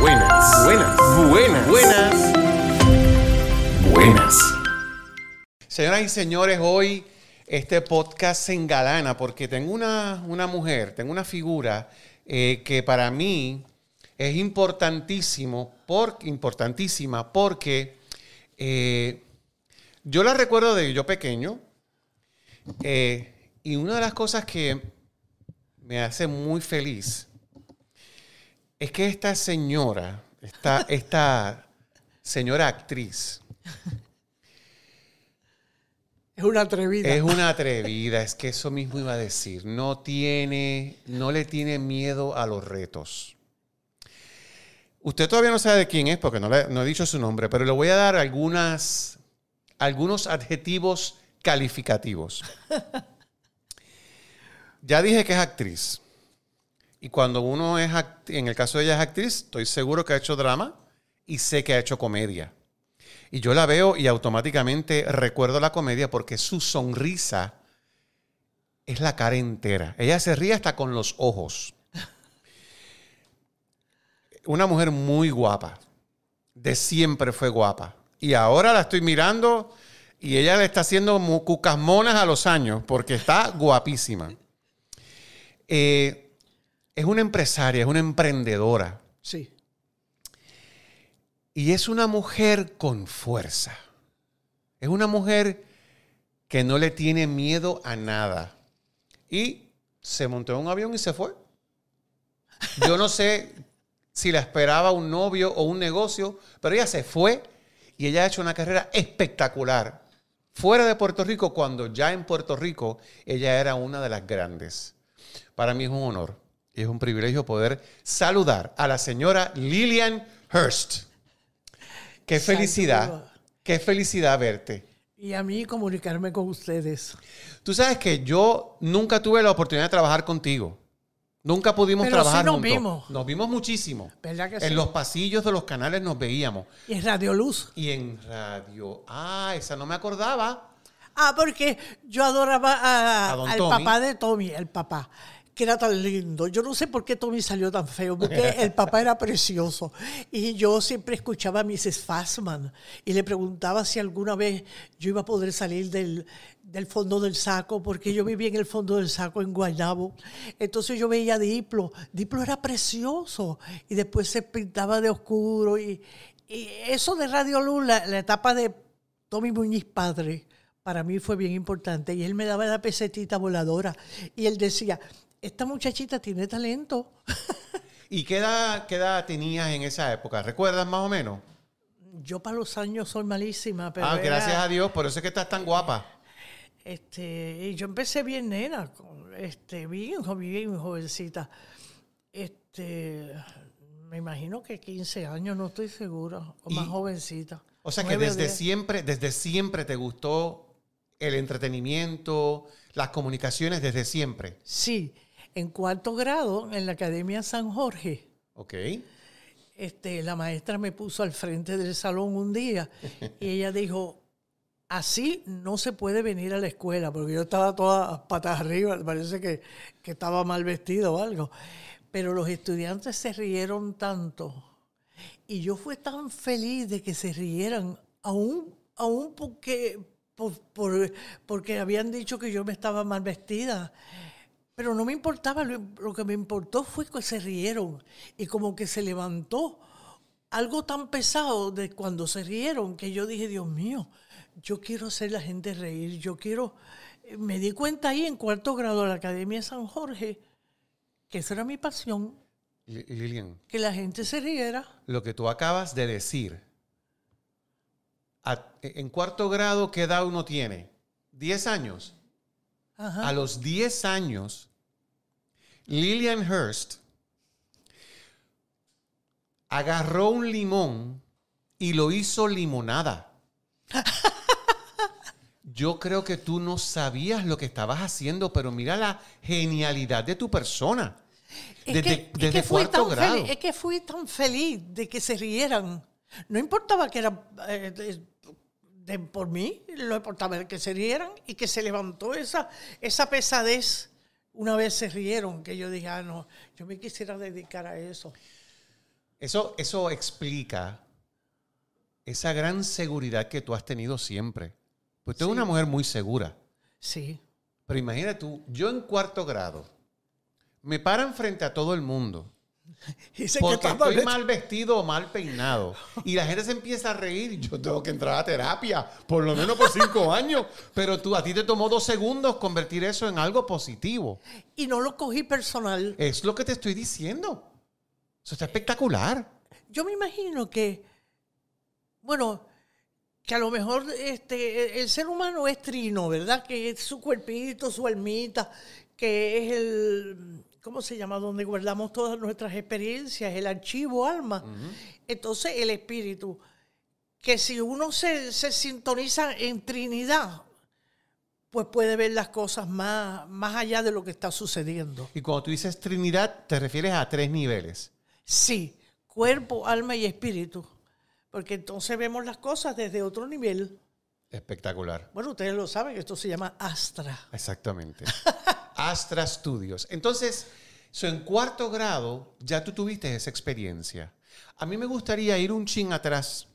Buenas, buenas, buenas, buenas, buenas. Señoras y señores, hoy este podcast se engalana porque tengo una, una mujer, tengo una figura eh, que para mí es importantísimo, por, importantísima porque eh, yo la recuerdo de yo pequeño eh, y una de las cosas que me hace muy feliz es que esta señora, esta, esta señora actriz, Es una atrevida. Es una atrevida, es que eso mismo iba a decir. No tiene, no le tiene miedo a los retos. Usted todavía no sabe de quién es porque no, le- no he dicho su nombre, pero le voy a dar algunas, algunos adjetivos calificativos. Ya dije que es actriz. Y cuando uno es, en el caso de ella es actriz, estoy seguro que ha hecho drama y sé que ha hecho comedia. Y yo la veo y automáticamente recuerdo la comedia porque su sonrisa es la cara entera. Ella se ríe hasta con los ojos. Una mujer muy guapa. De siempre fue guapa. Y ahora la estoy mirando y ella le está haciendo cucas monas a los años porque está guapísima. Eh, es una empresaria, es una emprendedora. Sí. Y es una mujer con fuerza. Es una mujer que no le tiene miedo a nada. Y se montó en un avión y se fue. Yo no sé si la esperaba un novio o un negocio, pero ella se fue y ella ha hecho una carrera espectacular. Fuera de Puerto Rico, cuando ya en Puerto Rico ella era una de las grandes. Para mí es un honor y es un privilegio poder saludar a la señora Lillian Hurst. Qué felicidad, qué felicidad verte. Y a mí comunicarme con ustedes. Tú sabes que yo nunca tuve la oportunidad de trabajar contigo. Nunca pudimos Pero sí trabajar nos juntos. vimos. Nos vimos muchísimo. ¿Verdad que en sí? los pasillos de los canales nos veíamos. Y en Radio Luz. Y en radio. Ah, esa no me acordaba. Ah, porque yo adoraba a- A al Tommy. papá de Tommy, el papá, que era tan lindo. Yo no sé por qué Tommy salió tan feo, porque el papá era precioso. Y yo siempre escuchaba a Mrs. Fassman y le preguntaba si alguna vez yo iba a poder salir del, del fondo del saco, porque yo vivía en el fondo del saco en Guaynabo. Entonces yo veía a Diplo. Diplo era precioso y después se pintaba de oscuro. Y, y eso de Radio Luz, la, la etapa de Tommy Muñiz padre, para mí fue bien importante. Y él me daba la pesetita voladora. Y él decía, esta muchachita tiene talento. ¿Y qué edad, qué edad tenías en esa época? ¿Recuerdas más o menos? Yo para los años soy malísima, pero ah, era, gracias a Dios, por eso es que estás tan guapa. este, y yo empecé bien nena, este, bien, bien jovencita. Este, me imagino que 15 años, no estoy segura, o más jovencita. O sea que desde siempre, desde siempre te gustó el entretenimiento, las comunicaciones desde siempre. Sí, en cuarto grado en la Academia San Jorge. Ok. este, la maestra me puso al frente del salón un día y ella dijo, así no se puede venir a la escuela, porque yo estaba toda patas arriba, parece que, que estaba mal vestido o algo. Pero los estudiantes se rieron tanto y yo fui tan feliz de que se rieran, aún, aún porque, por- por- porque habían dicho que yo me estaba mal vestida. Pero no me importaba, lo, lo que me importó fue que se rieron y como que se levantó algo tan pesado de cuando se rieron que yo dije, Dios mío, yo quiero hacer la gente reír, yo quiero... eh, Me di cuenta ahí en cuarto grado de la Academia San Jorge que esa era mi pasión, Li- Lilian, que la gente se riera. lo que tú acabas de decir, a- en cuarto grado, ¿qué edad uno tiene? ¿10 años? Ajá. A los 10 años, Lillian Hurst agarró un limón y lo hizo limonada. Yo creo que tú no sabías lo que estabas haciendo, pero mira la genialidad de tu persona. Es Desde, que, es desde que fui cuarto tan grado. feliz, es que fui tan feliz de que se rieran. No importaba que era eh, de- por mí, lo importaba era que se rieran y que se levantó esa, esa pesadez. Una vez se rieron, que yo dije, ah, no, yo me quisiera dedicar a eso. Eso, eso explica esa gran seguridad que tú has tenido siempre. Pues tú eres una mujer muy segura. Sí, Pero imagínate tú, yo en cuarto grado, me paran frente a todo el mundo. Porque estoy mal vestido o mal peinado. Y la gente se empieza a reír. Yo tengo que entrar a terapia, por lo menos por cinco años. Pero tú, a ti te tomó dos segundos convertir eso en algo positivo. y no lo cogí personal. Es lo que te estoy diciendo. Eso está espectacular. Yo me imagino que, bueno, que a lo mejor este, el ser humano es trino, ¿verdad? Que es su cuerpito, su almita, que es el, ¿cómo se llama? Donde guardamos todas nuestras experiencias, el archivo alma. Entonces, el espíritu, que si uno se, se sintoniza en Trinidad, pues puede ver las cosas más, más allá de lo que está sucediendo. Y cuando tú dices Trinidad, te refieres a tres niveles. Sí, cuerpo, alma y espíritu. Porque entonces vemos las cosas desde otro nivel. Espectacular. Bueno, ustedes lo saben, esto se llama Astra. Exactamente. Astra Studios. Entonces, so, en cuarto grado ya tú tuviste esa experiencia. A mí me gustaría ir un chin atrás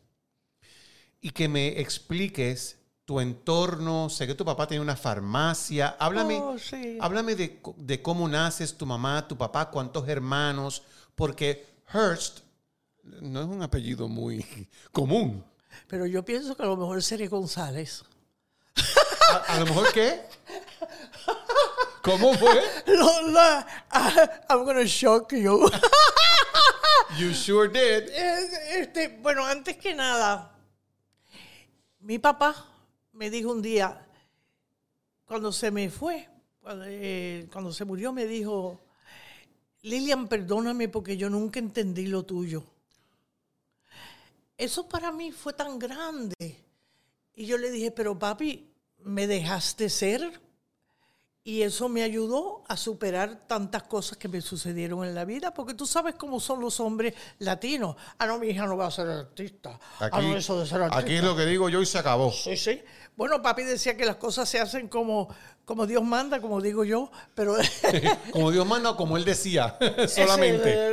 y que me expliques tu entorno. Sé que tu papá tiene una farmacia. Háblame, Oh, sí. háblame de, de cómo naces, tu mamá, tu papá, cuántos hermanos, porque Hearst no es un apellido muy común. Pero yo pienso que a lo mejor sería González. A, a lo mejor qué? ¿Cómo fue? No, I'm gonna shock you. You sure did. Este, bueno, antes que nada, mi papá me dijo un día, cuando se me fue, cuando, eh, cuando se murió, me dijo, Lilian, perdóname porque yo nunca entendí lo tuyo. Eso para mí fue tan grande. Y yo le dije, pero papi, me dejaste ser. Y eso me ayudó a superar tantas cosas que me sucedieron en la vida, porque tú sabes cómo son los hombres latinos. Ah, no, mi hija no va a ser artista. ah, no, eso de ser artista. aquí es lo que digo yo y se acabó. Sí, sí. Bueno, papi decía que las cosas se hacen como, como Dios manda, como digo yo, pero... Como Dios manda o como él decía, solamente.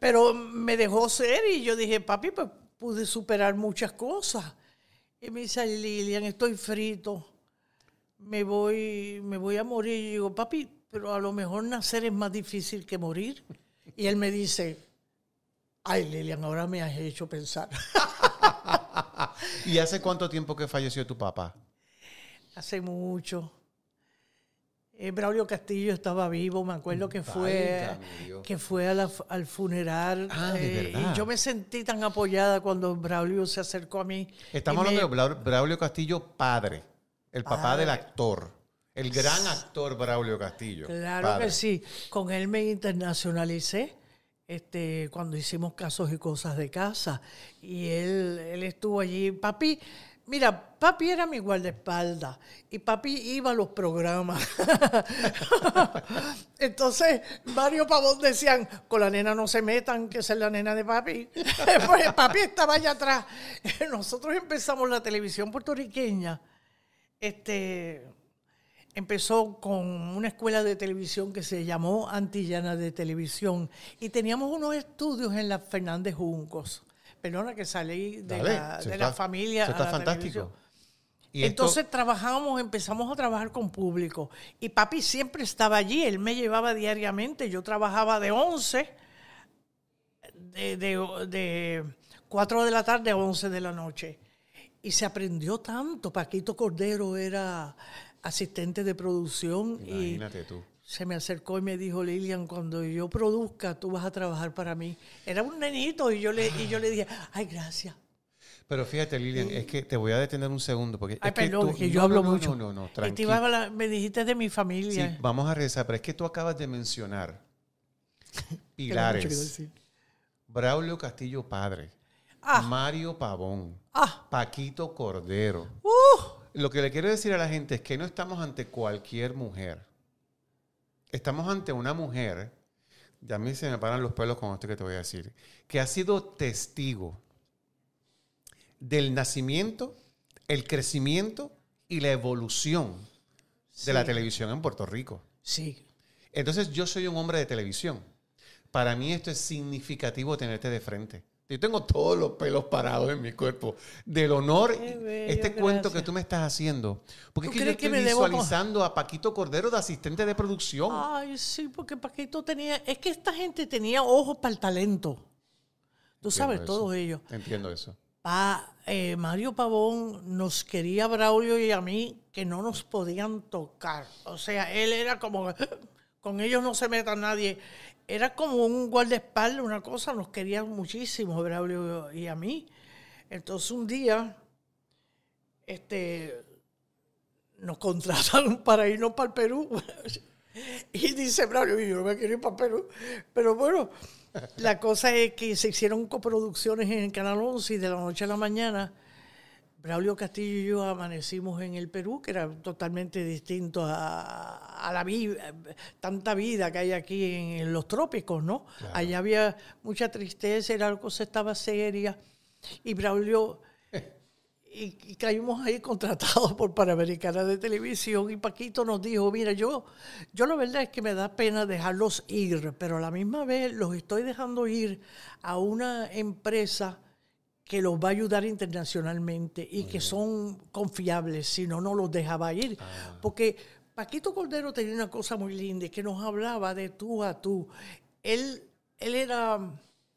Pero me dejó ser y yo dije, papi, pues pude superar muchas cosas. Y me dice, "Ay, Lilian, estoy frito. Me voy, me voy a morir. Y digo, papi, pero a lo mejor nacer es más difícil que morir. Y él me dice, ay, Lilian, ahora me has hecho pensar. ¿Y hace cuánto tiempo que falleció tu papá? Hace mucho. Eh, Braulio Castillo estaba vivo, me acuerdo que fue, Válgame que fue a la- al funeral. Ah, eh, y yo me sentí tan apoyada cuando Braulio se acercó a mí. Estamos me- hablando de Bra- Braulio Castillo, padre. El papá del actor. El gran actor Braulio Castillo. Claro padre. que sí. Con él me internacionalicé este, cuando hicimos casos y cosas de casa. Y él, él estuvo allí. Papi, mira, papi era mi guardaespaldas. Y papi iba a los programas. Entonces, varios pavos decían, con la nena no se metan, que esa es la nena de papi. pues papi estaba allá atrás. Nosotros empezamos la televisión puertorriqueña. Este, empezó con una escuela de televisión que se llamó Antillana de Televisión y teníamos unos estudios en la Fernández Juncos. Perdona que salí de, Dale, la, de está- la familia. eso a está la fantástico. televisión. Y esto- Entonces trabajamos, empezamos a trabajar con público. Y papi siempre estaba allí, él me llevaba diariamente. Yo trabajaba de 11, de, de, de 4 de la tarde a 11 de la noche. Y se aprendió tanto. Paquito Cordero era asistente de producción y Imagínate tú. se me acercó y me dijo, Lilian, cuando yo produzca, tú vas a trabajar para mí. Era un nenito y yo le, y yo le dije, ay, gracias. Pero fíjate, Lilian, es que te voy a detener un segundo. Porque Ay, es que perdón, tú- que yo no, hablo no, mucho. No, no, no, Y te tranquilo. iba a hablar- me dijiste de mi Sí, familia. vamos a regresar, pero es que tú acabas de mencionar que pilares. Braulio Castillo padre, Ah. Mario Pavón, Ah, Paquito Cordero. uh, Lo que le quiero decir a la gente es que no estamos ante cualquier mujer. Estamos ante una mujer, ya a mí se me paran los pelos con esto que te voy a decir, que ha sido testigo del nacimiento, el crecimiento y la evolución de la televisión en Puerto Rico. sí. Entonces yo soy un hombre de televisión. Para mí esto es significativo tenerte de frente. Yo tengo todos los pelos parados en mi cuerpo del honor, bello, este cuento que tú me estás haciendo. Porque es ¿Tú que yo que estoy debo po- visualizando a Paquito Cordero de asistente de producción. Ay, sí, porque Paquito tenía. Es que esta gente tenía ojos para el talento. Tú sabes, eso. todos ellos. Entiendo eso. Pa- eh, Mario Pavón nos quería a Braulio y a mí que no nos podían tocar. O sea, él era como, con ellos no se meta nadie. Era como un guardaespaldas, una cosa, nos quería muchísimo Braulio y a mí. Entonces un día, este, nos contrataron para irnos para el Perú. Y dice Braulio, yo no me quiero ir para Perú. Pero bueno, la cosa es que se hicieron coproducciones en el Canal 11 y de la noche a la mañana, Braulio Castillo y yo amanecimos en el Perú, que era totalmente distinto a, a la vida, tanta vida que hay aquí en, los trópicos, ¿no? Allá había mucha tristeza, era cosa estaba seria. Y Braulio y, y caímos ahí contratados por Panamericana de Televisión y Paquito nos dijo, mira, yo, yo la verdad es que me da pena dejarlos ir, pero a la misma vez los estoy dejando ir a una empresa que los va a ayudar internacionalmente y que son confiables, si no, no los dejaba ir. Porque Paquito Cordero tenía una cosa muy linda, que nos hablaba de tú a tú. Él, él era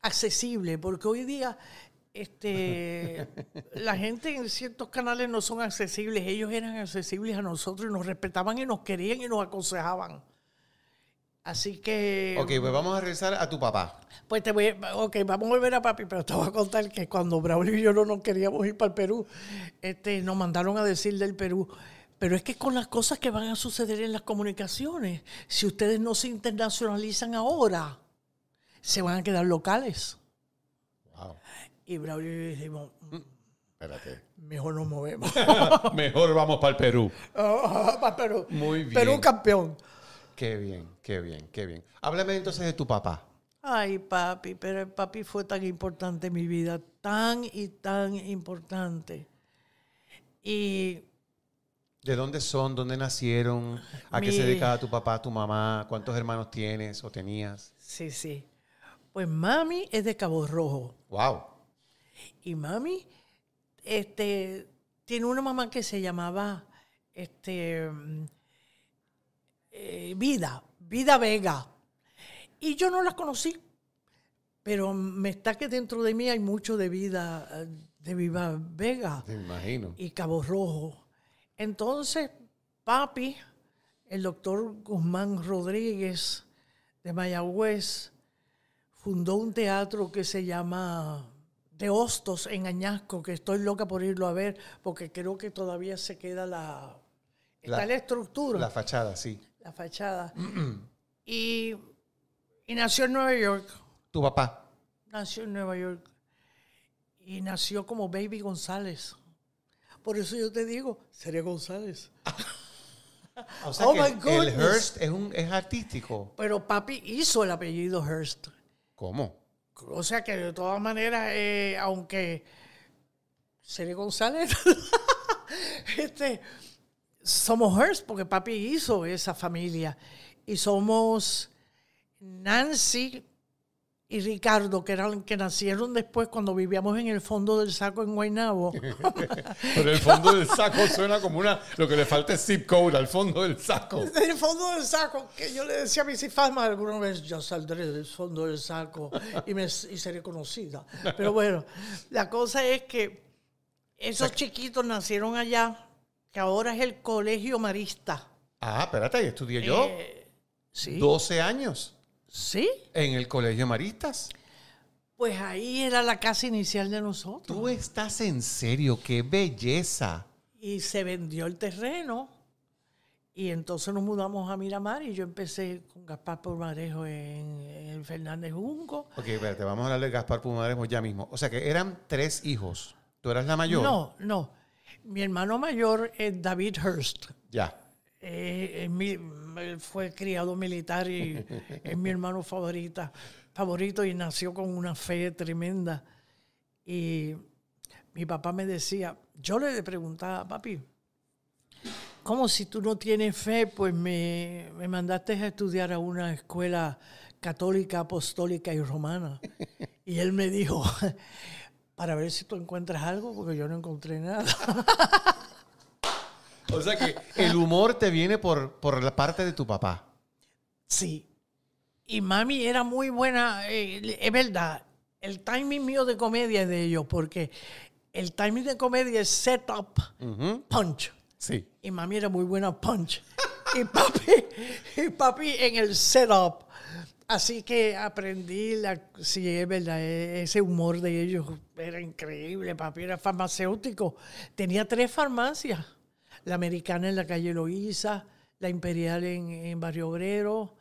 accesible, porque hoy día este, la gente en ciertos canales no son accesibles, ellos eran accesibles a nosotros y nos respetaban y nos querían y nos aconsejaban. Así que, Ok, pues vamos a regresar a tu papá. pues te voy, ok, vamos a volver a papi, pero te voy a contar que cuando Braulio y yo no nos queríamos ir para el Perú, este, nos mandaron a decir del Perú. Pero es que con las cosas que van a suceder en las comunicaciones, si ustedes no se internacionalizan ahora, se van a quedar locales. Wow. Y Braulio y yo dijimos, "Mm, Espérate. mejor nos movemos. Mejor vamos para el Perú. Ah, pa' Perú. Muy bien. Perú campeón. Qué bien, qué bien, qué bien. Háblame entonces de tu papá. Ay, papi, pero el papi fue tan importante en mi vida, tan y tan importante. Y ¿De dónde son? ¿Dónde nacieron? ¿A qué se dedicaba tu papá, tu mamá? ¿Cuántos hermanos tienes o tenías? sí, sí. Pues mami es de Cabo Rojo. Wow. Y mami este, tiene una mamá que se llamaba este, eh, Vida, Vida Vega. Y yo no la conocí, pero me está que dentro de mí hay mucho de vida, eh, de Viva Vega imagino. y Cabo Rojo. Entonces, papi, el doctor Guzmán Rodríguez de Mayagüez, fundó un teatro que se llama De Hostos en Añasco, que estoy loca por irlo a ver, porque creo que todavía se queda la, está La- estructura, la, fachada, sí. Fachada. y, y nació en Nueva York, Tu papá. nació en Nueva York. Y nació como Baby González. Por eso yo te digo, sería González. O sea Oh que my el goodness. Hearst es, un, es artístico. Pero papi hizo el apellido Hearst. ¿Cómo? O sea que de todas maneras, eh, aunque Sería González, este, somos Hearst porque papi hizo esa familia. Y somos Nancy y Ricardo, que eran que nacieron después cuando vivíamos en el fondo del saco en Guaynabo. Pero el fondo del saco suena como una. Lo que le falta es zip code al fondo del saco. El fondo del saco, que yo le decía a mis hijas alguna vez, yo saldré del fondo del saco y, me, y seré conocida. Pero bueno, la cosa es que esos chiquitos nacieron allá, que ahora es el Colegio Marista. Ah, espérate, ahí estudié yo. Eh, sí. 12 años Sí, en el Colegio Maristas. pues ahí era la casa inicial de nosotros. Tú estás en serio, qué belleza. Y se vendió el terreno Y entonces nos mudamos a Miramar y yo empecé con Gaspar Pumarejo en, en Fernández Junco. Ok, espérate, vamos a hablar de Gaspar Pumarejo ya mismo. O sea que eran tres hijos. ¿Tú eras la mayor? No, no. Mi hermano mayor es David Hurst. Ya. Eh, es mi- él fue criado militar y es mi hermano favorita, favorito y nació con una fe tremenda. Y mi papá me decía, yo le preguntaba, papi, ¿cómo si tú no tienes fe? Pues me, me mandaste a estudiar a una escuela católica, apostólica y romana. Y él me dijo, para ver si tú encuentras algo, porque yo no encontré nada. O sea que el humor te viene por, por la parte de tu papá. Sí. Y mami era muy buena, eh, es verdad, el timing mío de comedia es de ellos, porque el timing de comedia es setup, Ujú. punch. Sí. Y mami era muy buena punch. Y papi, y papi en el setup. Así que aprendí, la, sí, es verdad, e- ese humor de ellos era increíble. Papi era farmacéutico. Tenía tres farmacias. La americana en la calle Loíza, la imperial en, en Barrio Obrero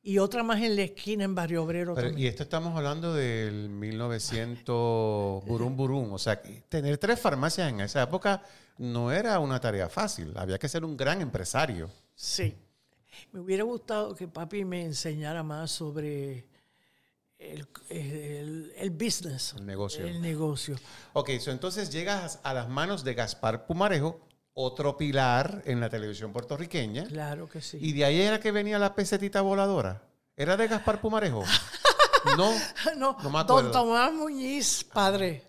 y otra más en la esquina en Barrio Obrero Pero, también. y esto estamos hablando del 1900 burum burum. O sea, tener tres farmacias en esa época no era una tarea fácil. Había que ser un gran empresario. Sí. Me hubiera gustado que papi me enseñara más sobre el, el- el business. El negocio. El negocio. Ok, so entonces llegas a las manos de Gaspar Pumarejo, otro pilar en la televisión puertorriqueña. Claro que sí. Y de ahí era que venía la pesetita voladora. ¿Era de Gaspar Pumarejo? No. no, no me acuerdo. Don Tomás Muñiz, padre.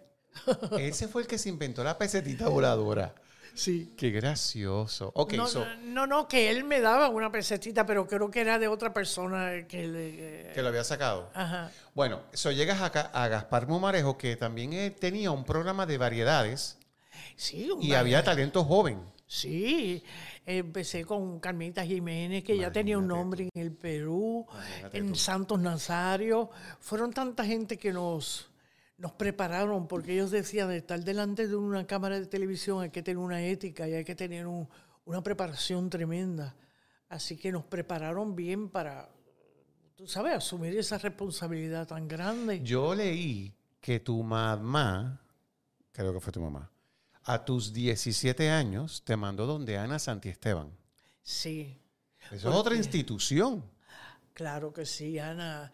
Ese fue el que se inventó la pesetita voladora. Sí. Qué gracioso. Ok, no, so, no, no, que él me daba una pesetita, pero creo que era de otra persona que le... que lo había sacado. Ajá. Bueno, so llegas acá a Gaspar Pumarejo, que también eh, tenía un programa de variedades Sí, un y había talento joven. Sí, empecé con Carmita Jiménez, que ya tenía un nombre en el Perú, en Santos Nazario. Fueron tanta gente que nos, nos prepararon, porque ellos decían, de estar delante de una cámara de televisión hay que tener una ética y hay que tener un- una preparación tremenda. Así que nos prepararon bien para, tú sabes, asumir esa responsabilidad tan grande. Yo leí que tu mamá, creo que fue tu mamá, a tus 17 años te mandó donde Ana Santiesteban. Sí. Eso es otra institución. Claro que sí, Ana.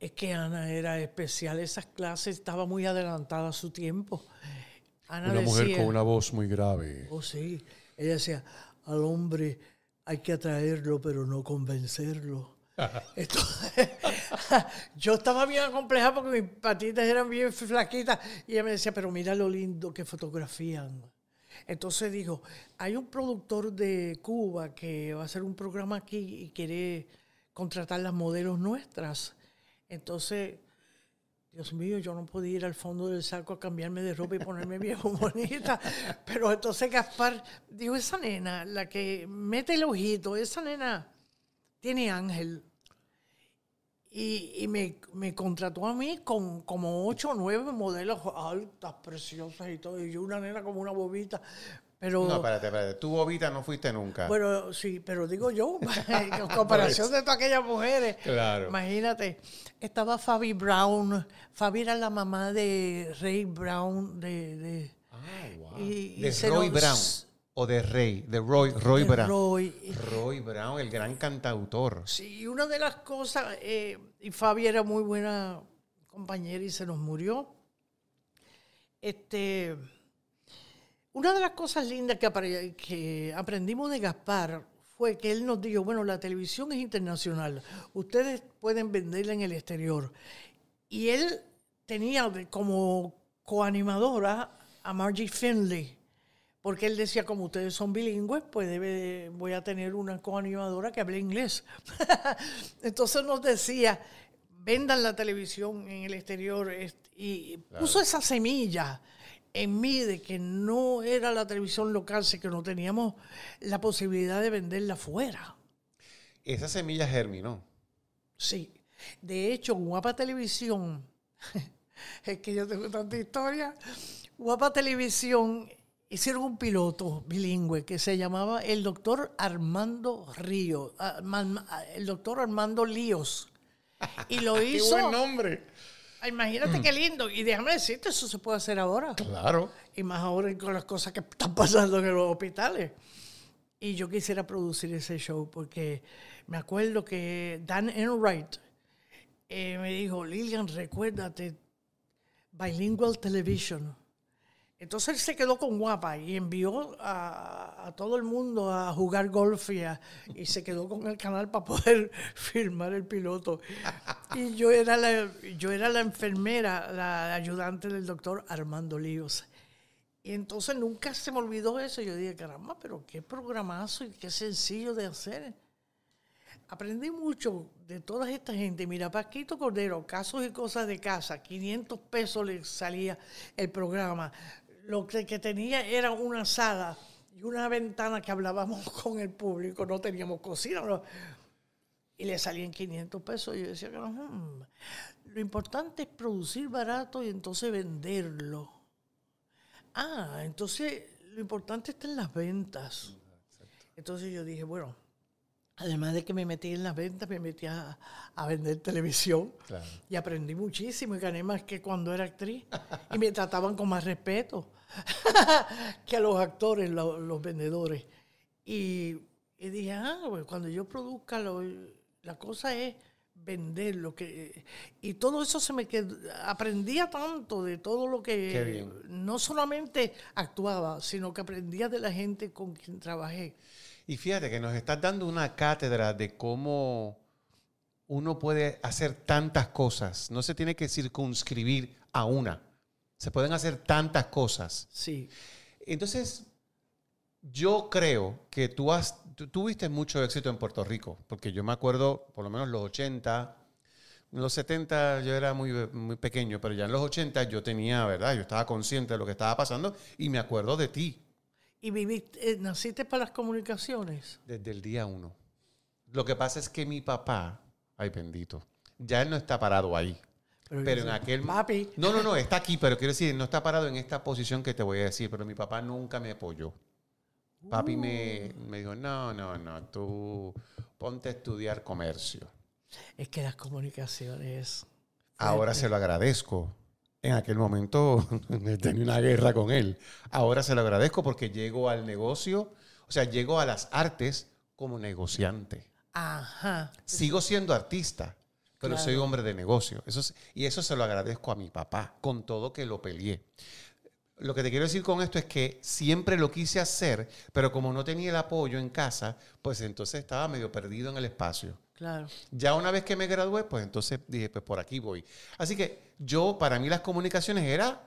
Es que Ana era especial. Esas clases estaba muy adelantada a su tiempo. Ana decía, voz muy grave. Oh, sí. Ella decía, al hombre hay que atraerlo, pero no convencerlo. Entonces, yo estaba bien acomplejada porque mis patitas eran bien flaquitas. Y ella me decía, pero mira lo lindo que fotografían. Entonces dijo, hay un productor de Cuba que va a hacer un programa aquí y quiere contratar las modelos nuestras. Entonces, Dios mío, yo no podía ir al fondo del saco a cambiarme de ropa y ponerme bien bonita. Pero entonces Gaspar dijo, esa nena, la que mete el ojito, esa nena tiene ángel. Y, y me, me contrató a mí con como ocho o nueve modelos altas, preciosas y todo. Y yo una nena como una bobita. Pero, No, espérate, espérate. Tu bobita no fuiste nunca. bueno, sí, pero digo yo, en comparación de todas aquellas mujeres. Claro. Imagínate, estaba Fabi Brown. Fabi era la mamá de Ray Brown, de... de y- y de Roy Brown. O de Rey. De Roy, Roy de Brown. Roy. Roy Brown, el gran cantautor. Sí, una de las cosas, eh, y Fabi era muy buena compañera y se nos murió. Este, una de las cosas lindas que, que aprendimos de Gaspar fue que él nos dijo, bueno, la televisión es internacional, ustedes pueden venderla en el exterior. Y él tenía como coanimadora a Margie Finley, porque él decía, como ustedes son bilingües, pues debe, voy a tener una coanimadora que hable inglés. Entonces nos decía, vendan la televisión en el exterior. Y puso esa semilla en mí de que no era la televisión local, sino que no teníamos la posibilidad de venderla fuera. Esa semilla germinó. Sí. De hecho, Guapa Televisión, es que yo tengo tanta historia, Guapa Televisión hicieron un piloto bilingüe que se llamaba el doctor Armando Río, Arman- el doctor Armando Líos. Y lo ¡Qué hizo. buen nombre! Imagínate qué lindo. Y déjame decirte, eso se puede hacer ahora. Claro. Y más ahora con las cosas que están pasando en los hospitales. Y yo quisiera producir ese show porque me acuerdo que Dan Enright eh, me dijo, Lilian, recuérdate, Bilingual Television. Entonces él se quedó con guapa y envió a, todo el mundo a jugar golf y se quedó con el canal para poder filmar el piloto. Y yo era la, yo era la enfermera, la ayudante del doctor Armando Líos. Y entonces nunca se me olvidó eso. Yo dije, caramba, pero qué programazo y qué sencillo de hacer. Aprendí mucho de toda esta gente. Mira, Paquito Cordero, casos y cosas de casa, 500 pesos le salía el programa. Lo que, que tenía era una sala y una ventana que hablábamos con el público, no teníamos cocina. no. Y le salían 500 pesos. Y yo decía, "Hmm, lo importante es producir barato y entonces venderlo. Ah, entonces lo importante está en las ventas. Entonces yo dije, bueno, además de que me metí en las ventas, me metí a, a vender televisión. Claro. Y aprendí muchísimo y gané más que cuando era actriz. Y me trataban con más respeto que a los actores, lo- los, vendedores. Y, y dije, ah, pues cuando yo produzca, lo- la cosa es vender lo que... Y todo eso se me quedó... Aprendía tanto de todo lo Qué que... bien. No solamente actuaba, sino que aprendía de la gente con quien trabajé. Y fíjate que nos estás dando una cátedra de cómo uno puede hacer tantas cosas. No se tiene que circunscribir a una. Se pueden hacer tantas cosas. Sí. Entonces, yo creo que tú has, tú tuviste mucho éxito en Puerto Rico, porque yo me acuerdo, por lo menos los 80, en los 70 yo era muy, muy pequeño, pero ya en los 80 yo tenía, ¿verdad? Yo estaba consciente de lo que estaba pasando y me acuerdo de ti ¿Y viviste, eh, naciste para las comunicaciones? desde el día uno. Lo que pasa es que mi papá, ay bendito, ya él no está parado ahí. Pero en aquel Papi. No, no, no, está aquí, pero quiero decir, no está parado en esta posición que te voy a decir, pero mi papá nunca me apoyó. Papi me, me dijo, no, no, no, tú ponte a estudiar comercio. Es que las comunicaciones. Ahora se lo agradezco. En aquel momento tenía una guerra con él. Ahora se lo agradezco porque llego al negocio, o sea, llego a las artes como negociante. Ajá. Sigo siendo artista, pero Claro. soy hombre de negocio. Eso es- y eso se lo agradezco a mi papá, con todo que lo peleé. Lo que te quiero decir con esto es que siempre lo quise hacer, pero como no tenía el apoyo en casa, pues entonces estaba medio perdido en el espacio. Claro. Ya una vez que me gradué, pues entonces dije, pues por aquí voy. Así que yo, para mí las comunicaciones era,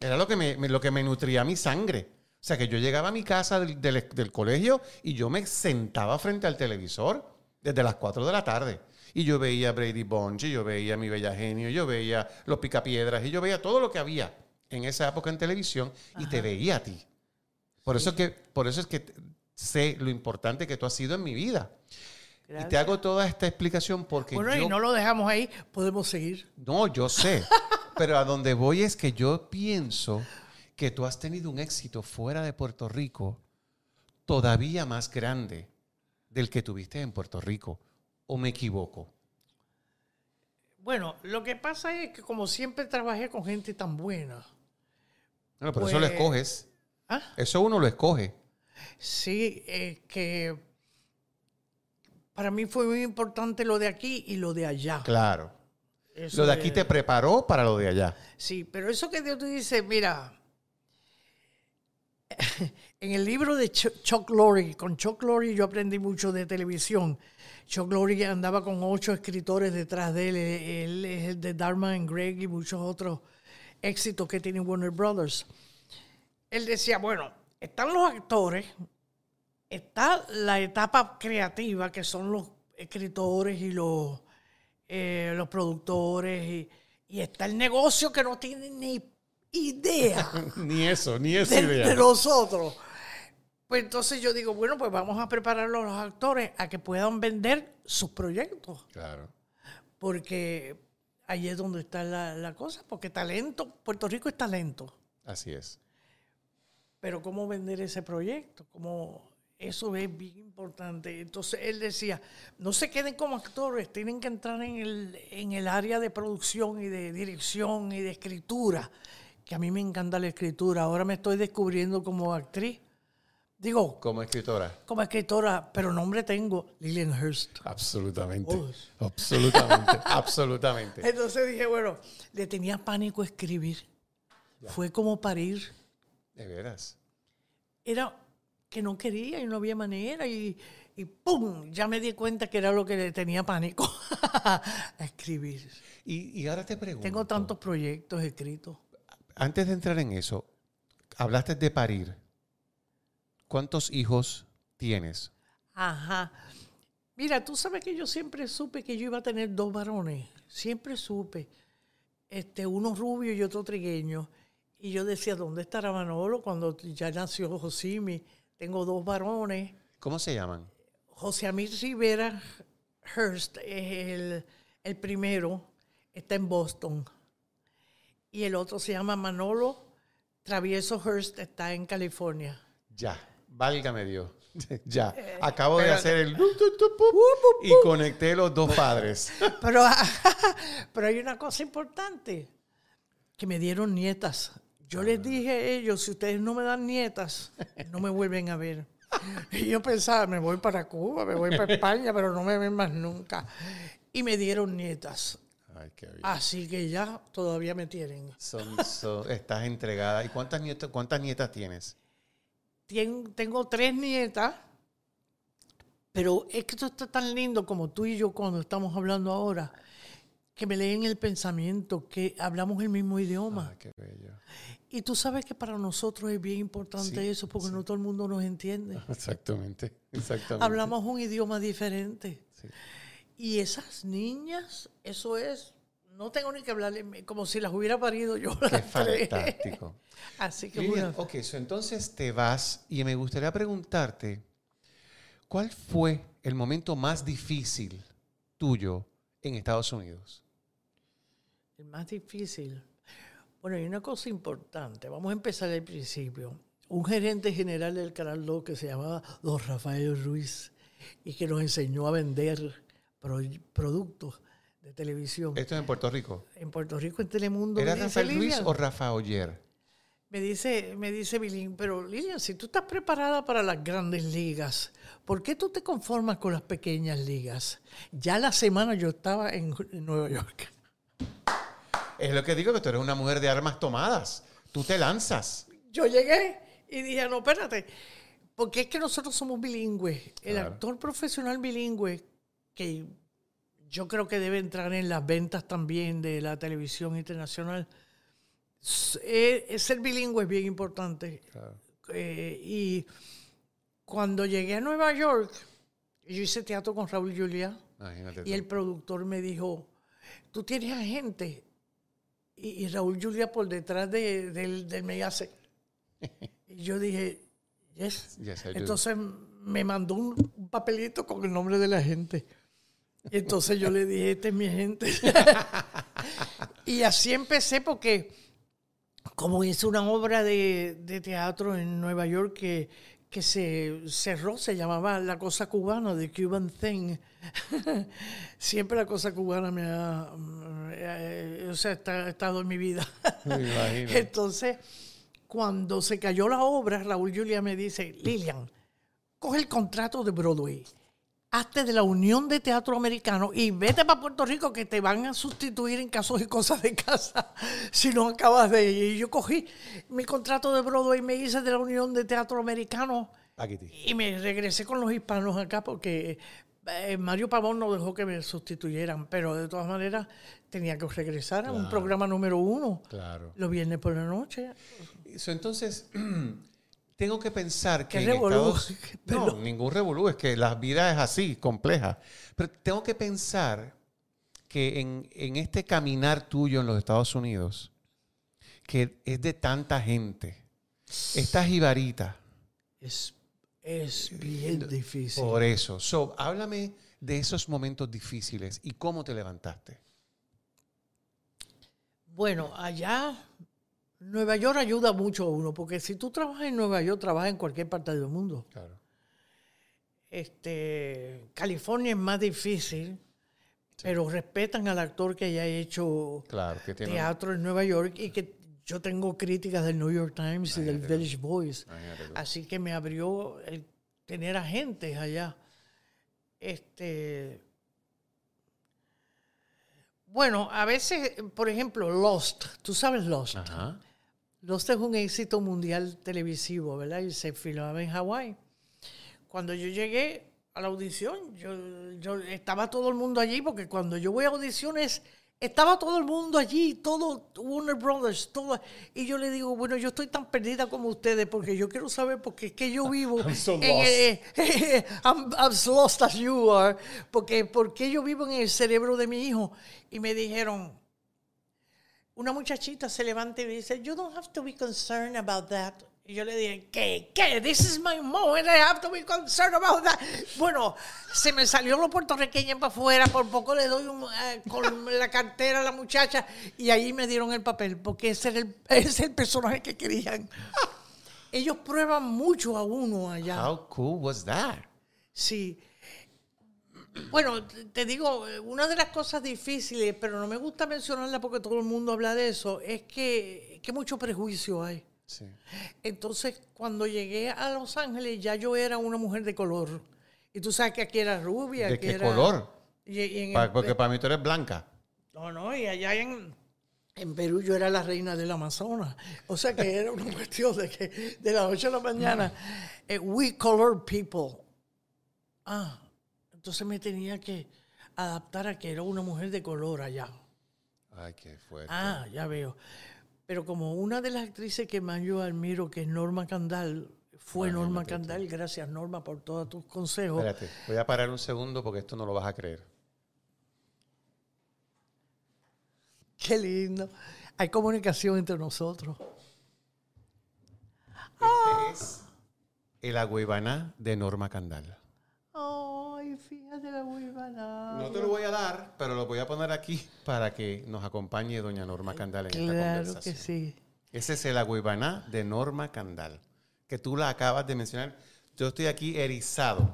era lo que me, me- lo que me nutría mi sangre. O sea, que yo llegaba a mi casa del, del- del colegio y yo me sentaba frente al televisor desde las 4 de la tarde. Y yo veía Brady Bunch, y yo veía Mi Bella Genio, yo veía Los Picapiedras, y yo veía todo lo que había en esa época en televisión y te veía a ti. Por, eso, que, por eso es que sé lo importante que tú has sido en mi vida. Y te hago toda esta explicación porque Bueno, yo... y no lo dejamos ahí, podemos seguir. No, yo sé. Pero a donde voy es que yo pienso que tú has tenido un éxito fuera de Puerto Rico todavía más grande del que tuviste en Puerto Rico. ¿O me equivoco? Bueno, lo que pasa es que como siempre trabajé con gente tan buena. No, pero eso lo Pues- escoges. ¿Ah? Eso uno lo escoge. Sí, eh, que para mí fue muy importante lo de aquí y lo de allá. Claro. Eso Lo de aquí te preparó para lo de allá. Sí, pero eso que Dios te dice, mira, en el libro de Ch- Chuck Lorre, con Chuck Lorre yo aprendí mucho de televisión. Chuck Lorre andaba con ocho escritores detrás de él. Él es el de Dharma and Greg y muchos otros éxitos que tiene Warner Brothers. Él decía, bueno, están los actores, está la etapa creativa, que son los escritores y los, eh, los productores, y, y está el negocio que no tiene ni idea ni eso, ni esa de, idea. de nosotros. Pues entonces yo digo, bueno, pues vamos a preparar a los actores a que puedan vender sus proyectos, Claro. porque ahí es donde está la, la cosa, porque talento, Puerto Rico es talento. Así es. pero ¿cómo vender ese proyecto? ¿Cómo eso es bien importante. Entonces él decía, no se queden como actores, tienen que entrar en el, en el área de producción y de dirección y de escritura, que a mí me encanta la escritura. Ahora me estoy descubriendo como actriz. Digo, Como escritora. como escritora, pero nombre tengo, Lillian Hurst. Absolutamente. Oh. Absolutamente. absolutamente. Entonces dije, bueno, le tenía pánico escribir. Fue como parir. De veras. Era que no quería y no había manera y, y ¡pum! Ya me di cuenta que era lo que le tenía pánico a escribir. Y, y ahora te pregunto. Tengo tantos proyectos escritos. Antes de entrar en eso, hablaste de parir. ¿Cuántos hijos tienes? Ajá. Mira, tú sabes que yo siempre supe que yo iba a tener dos varones. Siempre supe. Este, uno rubio y otro trigueño. Y yo decía, ¿dónde estará Manolo cuando ya nació Josimi? Tengo dos varones. ¿Cómo se llaman? José Amir Rivera Hurst es el, el primero, está en Boston. Y el otro se llama Manolo Travieso Hurst, está en California. Ya. Válgame Dios. ya. Acabo Eh, pero- de hacer el... Y conecté los dos padres. Pero, pero hay una cosa importante, que me dieron nietas. Yo les dije a ellos, si ustedes no me dan nietas, no me vuelven a ver. Y yo pensaba, me voy para Cuba, me voy para España, pero no me ven más nunca. Y me dieron nietas. Ay, qué bien. Así que ya todavía me tienen. Son- son- estás entregada. ¿Y cuántas nietas, cuántas nietas tienes? Tengo tres nietas, pero es que esto está tan lindo como tú y yo cuando estamos hablando ahora, que me leen el pensamiento, que hablamos el mismo idioma. Ah, qué bello. Y tú sabes que para nosotros es bien importante Sí, eso porque no todo el mundo nos entiende. Exactamente. Exactamente. Hablamos un idioma diferente. Sí. Y esas niñas, eso es, no tengo ni que hablarle, como si las hubiera parido yo. Qué fantástico. Así que Lilian, bueno, ok, so entonces te vas y me gustaría preguntarte, ¿cuál fue el momento más difícil tuyo en Estados Unidos? el más difícil. Bueno, hay una cosa importante. Vamos a empezar al principio. Un gerente general del Canal 2 que se llamaba Don Rafael Ruiz y que nos enseñó a vender pro- productos de televisión. Esto es en Puerto Rico. en Puerto Rico, en Telemundo. ¿Era Rafael "Lilian", o Rafa Oyer? Me dice, me dice Bilín, pero Lilian, si tú estás preparada para las grandes ligas, ¿por qué tú te conformas con las pequeñas ligas? Ya la semana yo estaba en, en Nueva York. Es lo que digo, que tú eres una mujer de armas tomadas. Tú te lanzas. Yo llegué y dije, no, espérate, porque es que nosotros somos bilingües. El Claro. actor profesional bilingüe, que yo creo que debe entrar en las ventas también de la televisión internacional, eh, eh, ser bilingüe es bien importante. Eh, y cuando llegué a Nueva York, yo hice teatro con Raúl Julia Imagínate. y tú. el productor me dijo, tú tienes agente. Y, y Raúl Julia por detrás de- del, del me hace. Y yo dije, yes. Entonces me mandó un, un papelito con el nombre de la gente. Entonces yo le dije, este es mi agente. y así empecé porque como hice una obra de, de teatro en Nueva York que, que se cerró, se llamaba La Cosa Cubana, The Cuban Thing. Siempre la cosa cubana me ha, eh, o sea, está- estado en mi vida. Me. Entonces, cuando se cayó la obra, Raúl Julia me dice, Lilian, coge el contrato de Broadway, hazte de la Unión de Teatro Americano y vete para Puerto Rico que te van a sustituir en casos y cosas de casa si no acabas de ir. Y yo cogí mi contrato de Broadway, me hice de la Unión de Teatro Americano Aquí y me regresé con los hispanos acá porque eh, Mario Pavón no dejó que me sustituyeran, pero de todas maneras tenía que regresar a un programa número uno Claro. los viernes por la noche. Entonces, tengo que pensar que Qué en revolú, Estados No, ningún revolú, es que la vida es así, compleja. Pero tengo que pensar que en, en este caminar tuyo en los Estados Unidos, que es de tanta gente, esta jibarita, Es, es bien difícil. por eso. So, háblame de esos momentos difíciles y cómo te levantaste. Bueno, allá Nueva York ayuda mucho a uno, porque si tú trabajas en Nueva York, trabajas en cualquier parte del mundo. Claro. Este, California es más difícil, pero respetan al actor que haya hecho Claro, que tiene. teatro en Nueva York y que yo tengo críticas del New York Times y del Village Voice. Así que me abrió el tener agentes allá. Este. Bueno, a veces, por ejemplo, Lost. ¿Tú sabes Lost? Ajá. Lost es un éxito mundial televisivo, ¿verdad? Y se filmaba en Hawái. Cuando yo llegué a la audición, yo, yo estaba todo el mundo allí, porque cuando yo voy a audiciones, estaba todo el mundo allí, todo Warner Brothers, todo. Y yo le digo, bueno, yo estoy tan perdida como ustedes, porque yo quiero saber por qué es que yo vivo. I'm so en lost. el- I'm, I'm as lost as you are. Porque, porque yo vivo en el cerebro de mi hijo. Y me dijeron, una muchachita se levanta y me dice, you don't have to be concerned about that. Y yo le dije, ¿qué? ¿Qué? This is my moment, I have to be concerned about that. Bueno, se me salió lo puertorriqueño para afuera, por poco le doy un, eh, con la cartera a la muchacha y ahí me dieron el papel, porque ese era el, ese es el personaje que querían. Ellos prueban mucho a uno allá. How cool was that? Sí. Bueno, te digo, una de las cosas difíciles, pero no me gusta mencionarla porque todo el mundo habla de eso, es que, que mucho prejuicio hay. Sí. Entonces, cuando llegué a Los Ángeles, ya yo era una mujer de color. Y tú sabes que aquí era rubia. ¿De qué era- color? Y, y en Pa- el- porque para mí tú eres blanca. no, no, y allá en, en Perú yo era la reina del Amazonas. O sea que era una cuestión de que de las 8 de la mañana, eh, we colored people. Ah, entonces me tenía que adaptar a que era una mujer de color allá. Ay, qué fuerte. Ah, ya veo. Pero como una de las actrices que más yo admiro, que es Norma Candal, fue Norma Candal, gracias Norma por todos tus consejos. Espérate, voy a parar un segundo porque esto no lo vas a creer. Qué lindo. Hay comunicación entre nosotros. Este es el agüibaná de Norma Candal. No te lo voy a dar, pero lo voy a poner aquí para que nos acompañe doña Norma Candal en esta Claro conversación. que sí. Ese es el agüibaná de Norma Candal, que tú la acabas de mencionar. Yo estoy aquí erizado,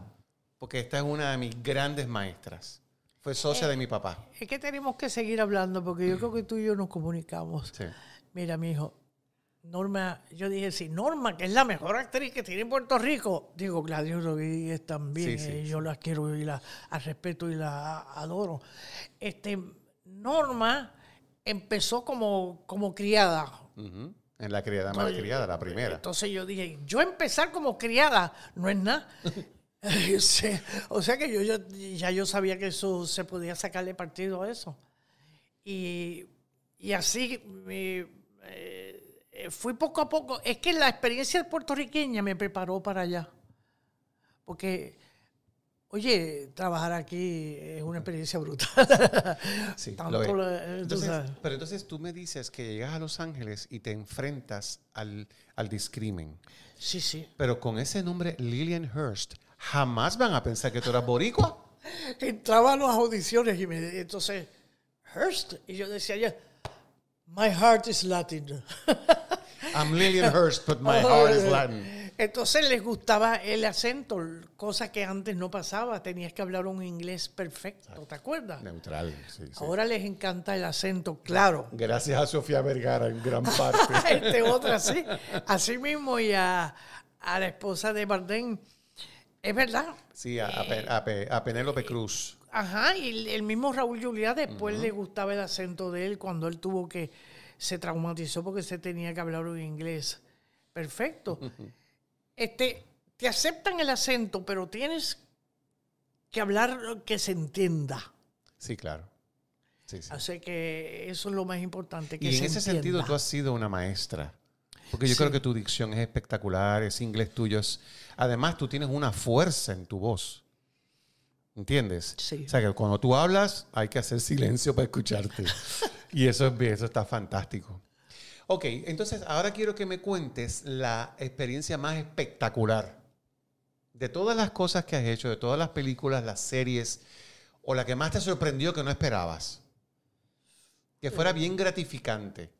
porque esta es una de mis grandes maestras. Fue socia de mi papá. Es que tenemos que seguir hablando porque yo creo que tú y yo nos comunicamos. Sí. Mira, mi hijo, Norma, yo dije, sí, Norma, que es la mejor actriz que tiene Puerto Rico. Digo, Gladys Rodríguez también, Sí, sí, eh, yo la quiero y la, la respeto y la adoro. Este, Norma empezó como, como criada. Ujú. En la criada más criada, la primera. Entonces yo dije, yo empezar como criada no es nada. Sí, o sea que yo, yo- ya yo sabía que eso se podía sacarle partido a eso. Y, y así me, eh, eh, fui poco a poco. Es que la experiencia puertorriqueña me preparó para allá. Porque, oye, trabajar aquí es una experiencia brutal. Sí, Tanto lo es. lo- eh, Entonces, pero entonces tú me dices que llegas a Los Ángeles y te enfrentas al, al discrimen. Sí, sí. Pero con ese nombre Lillian Hurst, jamás van a pensar que tú eras boricua. entraba a las audiciones y me entonces Hearst y yo decía ya my heart is Latin I'm Lillian Hurst, but my heart is Latin. entonces les gustaba el acento cosa que antes no pasaba tenías que hablar un inglés perfecto ¿te acuerdas? Neutral, sí, sí. ahora les encanta el acento claro Gracias a Sofía Vergara en gran parte. este otra sí así mismo y a, a la esposa de Bardem es verdad Sí, a, Pe- a Pe- a Penélope Cruz. Ajá, y el- el mismo Raúl Juliá después le gustaba el acento de él cuando él tuvo que, se traumatizó porque se tenía que hablar un inglés perfecto. Este, te aceptan el acento, pero tienes que hablar que se entienda. Sí, claro. Sí, sí. Así que eso es lo más importante, que Y en se ese sentido tú has sido una maestra. Porque yo creo que tu dicción es espectacular, ese inglés tuyo es... Además, tú tienes una fuerza en tu voz. ¿Entiendes? Sí. O sea, que cuando tú hablas hay que hacer silencio para escucharte. y eso, es, eso está fantástico. Ok, entonces ahora quiero que me cuentes la experiencia más espectacular de todas las cosas que has hecho, de todas las películas, las series, o la que más te sorprendió que no esperabas. Que fuera bien gratificante.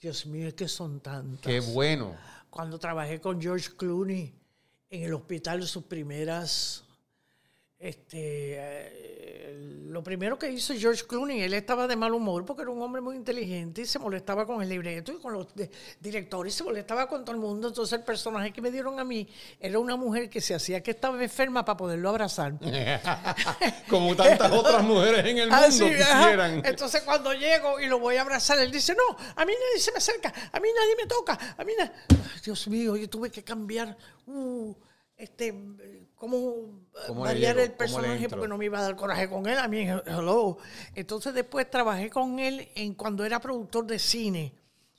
Dios mío, es que son tantas. Qué bueno. Cuando trabajé con George Clooney en el hospital, sus primeras este, eh, lo primero que hizo George Clooney, él estaba de mal humor porque era un hombre muy inteligente y se molestaba con el libreto y con los directores, se molestaba con todo el mundo. Entonces el personaje que me dieron a mí era una mujer que se hacía que estaba enferma para poderlo abrazar. Como tantas otras mujeres en el mundo quisieran. Entonces cuando llego y lo voy a abrazar, él dice, no, a mí nadie se me acerca, a mí nadie me toca, a mí nadie... Dios mío, yo tuve que cambiar... Uh, este, cómo, variar el personaje porque no me iba a dar coraje con él. A mí, hello. Entonces después trabajé con él en cuando era productor de cine.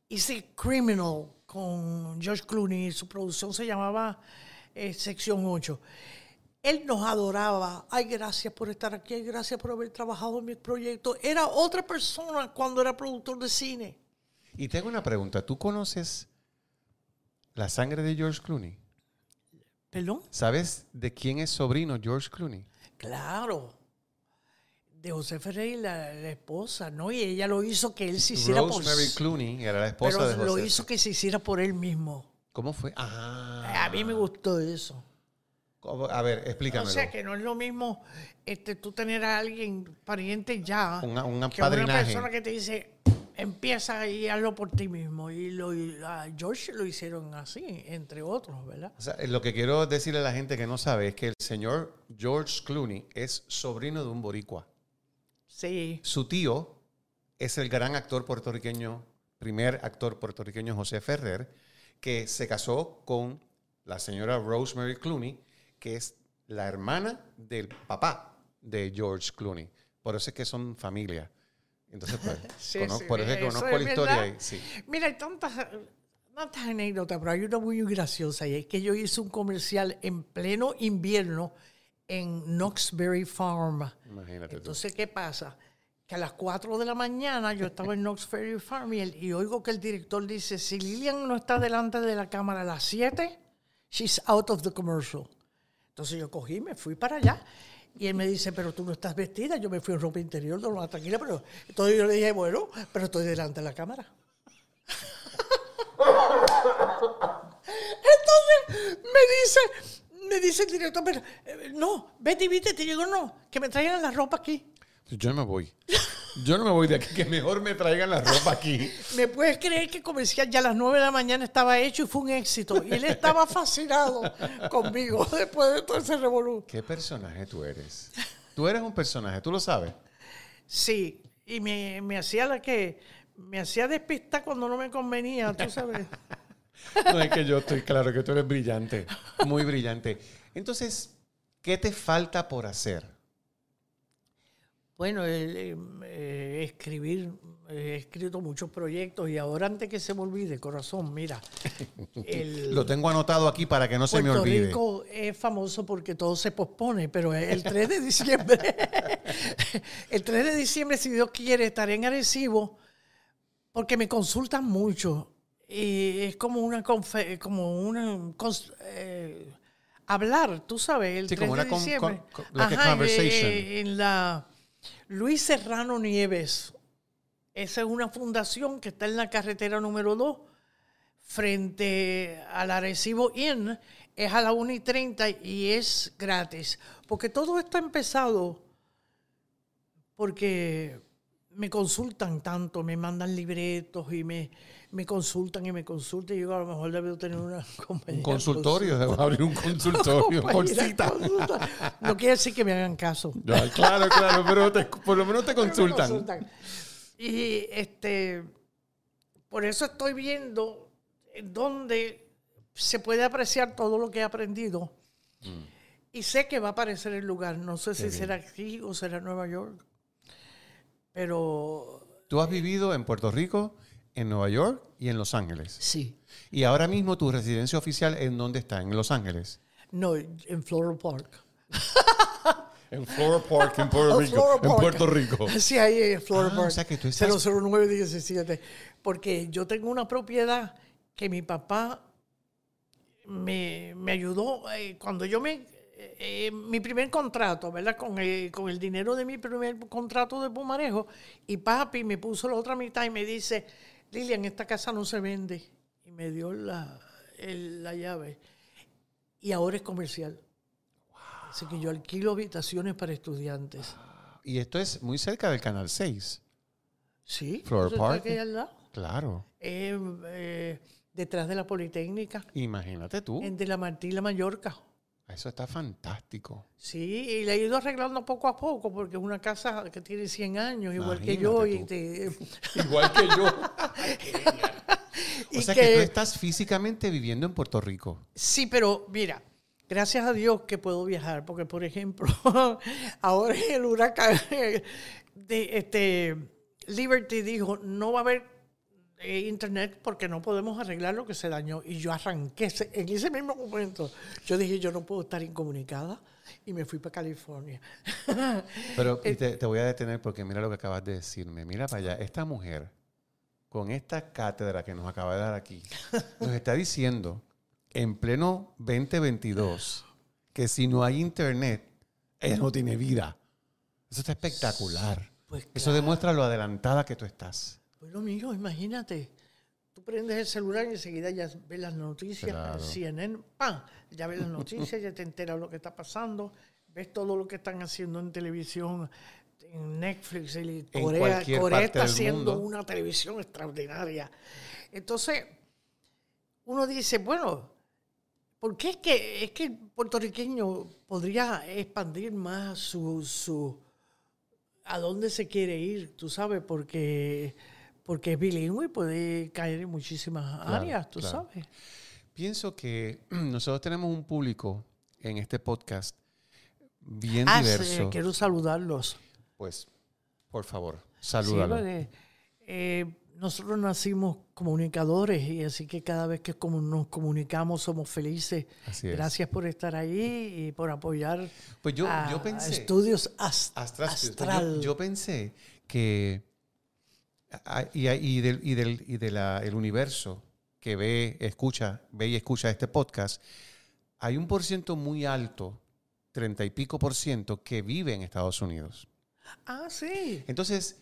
Hice Criminal con George Clooney. Su producción se llamaba eh, Sección 8. Él nos adoraba. Ay, gracias por estar aquí. Ay, gracias por haber trabajado en mi proyecto. Era otra persona cuando era productor de cine. Y tengo una pregunta. ¿Tú conoces la sangre de George Clooney? ¿Sabes de quién es sobrino George Clooney? Claro. De José Ferrer, la, esposa, ¿no? Y ella lo hizo que él se hiciera por... Rosemary Clooney era la esposa de José. lo hizo que se hiciera por él mismo. ¿Cómo fue? Ah. A mí me gustó eso. A ver, explícamelo. O sea, que no es lo mismo este, tú tener a alguien pariente ya una, un que una persona que te dice, empieza y hazlo por ti mismo. Y, lo, a George lo hicieron así, entre otros, ¿verdad? O sea, lo que quiero decirle a la gente que no sabe es que el señor George Clooney es sobrino de un boricua. Sí. Su tío es el gran actor puertorriqueño, primer actor puertorriqueño José Ferrer, que se casó con la señora Rosemary Clooney, que es la hermana del papá de George Clooney. Por eso es que son familia. Entonces, pues, por eso conozco la historia. Ahí, Mira, hay tantas, tantas anécdotas, pero hay una muy graciosa y es que yo hice un comercial en pleno invierno en Knoxbury Farm. Imagínate. Entonces, ¿qué pasa? Que a las 4 de la mañana yo estaba en Knoxbury Farm y, y oigo que el director dice, si Lilian no está delante de la cámara a las 7, she's out of the commercial. Entonces yo cogí, me fui para allá y él me dice, pero tú no estás vestida. Yo me fui en ropa interior, no, tranquila, pero entonces yo le dije, bueno, pero estoy delante de la cámara. entonces me dice, me dice el director, pero eh, no, vete y viste, te digo, no, que me traigan la ropa aquí. Yo no me voy. Yo no me voy de aquí, que mejor me traigan la ropa aquí. ¿Me puedes creer que comercial ya a las 9 de la mañana estaba hecho y fue un éxito? Y él estaba fascinado conmigo después de todo ese revolú. ¿Qué personaje tú eres? Tú eres un personaje, ¿tú lo sabes? Sí, y me, me hacía la que... Me hacía despistar cuando no me convenía, tú sabes. no, es que yo estoy claro que tú eres brillante, muy brillante. Entonces, ¿qué te falta por hacer? Bueno, eh, escribir, he escrito muchos proyectos y ahora antes que se me olvide, corazón, mira. Lo tengo anotado aquí para que no se me olvide. Rico es famoso porque todo se pospone, pero el 3 de diciembre, el 3 de diciembre, si Dios quiere, estaré en Arecibo porque me consultan mucho y es como una, como una eh, hablar, tú sabes, el 3 de diciembre. en la Luis Serrano Nieves. Esa es una fundación que está en la carretera número 2, frente al Arecibo Inn. Es a la 1 y 30 y es gratis. Porque todo esto empezado porque me consultan tanto, me mandan libretos y me, me consultan y me consultan. Y yo a lo mejor debo tener una compañía. Un consultorio, debo abrir un consultorio cita. No quiere decir que me hagan caso. claro, claro, pero por lo menos te consultan. Y este, por eso estoy viendo dónde se puede apreciar todo lo que he aprendido. Mm. Y sé que va a aparecer el lugar. No sé si será aquí o será Nueva York. Pero. ¿Tú has vivido en Puerto Rico? en Nueva York y en Los Ángeles. Sí. ¿Y ahora mismo tu residencia oficial en dónde está? ¿En Los Ángeles? No, en Floral Park. en Floral Park, en Puerto Rico. En Puerto Rico. Sí, ahí en Floral ah, Park. O sea que tú estás... 00917. Porque yo tengo una propiedad que mi papá me, me ayudó eh, cuando yo me eh, mi primer contrato, ¿verdad? Con el, con el dinero de mi primer contrato de Pumarejo, y papi me puso la otra mitad y me dice, Lilian, esta casa no se vende. Y me dio la, el- la llave. Y ahora es comercial. Así que yo alquilo habitaciones para estudiantes. Y esto es muy cerca del Canal 6. Sí. Flower está Park. aquí al lado. Claro. Eh, eh, detrás de la Politécnica. Imagínate tú. En de la Martí, la Mallorca. Eso está fantástico. Sí, y le he ido arreglando poco a poco porque es una casa que tiene 100 años, igual que yo. Y, te- Igual que yo. o sea que, que- tú estás físicamente viviendo en Puerto Rico. Sí, pero mira, gracias a Dios que puedo viajar, porque por ejemplo, ahora en el huracán de este Liberty dijo, no va a haber internet porque no podemos arreglar lo que se dañó. Y yo arranqué ese- en ese mismo momento. Yo dije, yo no puedo estar incomunicada y me fui para California. Pero y te, te voy a detener porque mira lo que acabas de decirme. Mira para allá, esta mujer, con esta cátedra que nos acaba de dar aquí, nos está diciendo en pleno 2022 que si no hay internet, ella no tiene vida. Eso está espectacular. Pues Eso demuestra lo adelantada que tú estás. Pues lo mío, imagínate. Tú prendes el celular y enseguida ya ves las noticias, Claro. CNN, ¡pam! Ya ves las noticias, ya te enteras lo que está pasando, ves todo lo que están haciendo en televisión, en Netflix, En Corea, Corea está haciendo mundo. una televisión extraordinaria. Entonces, uno dice, bueno, ¿por qué es que, es que el puertorriqueño podría expandir más su, su a dónde se quiere ir, tú sabes, porque, porque es bilingüe y puede caer en muchísimas Claro, áreas, tú claro. sabes. Pienso que nosotros tenemos un público en este podcast bien Ah, sí, diverso. quiero saludarlos. Pues, por favor, Sí, salúdalo. porque, eh, nosotros nacimos comunicadores y así que cada vez que nos comunicamos somos felices. Así es. Gracias por estar ahí y por apoyar Pues yo, a, yo a pensé. Estudios Ast- Astral Astral. Yo, yo pensé que. Y, y del, y del, y de la- el universo que ve, escucha, ve y escucha este podcast, hay un por ciento muy alto, treinta y pico por ciento, que vive en Estados Unidos. Ah, sí. Entonces,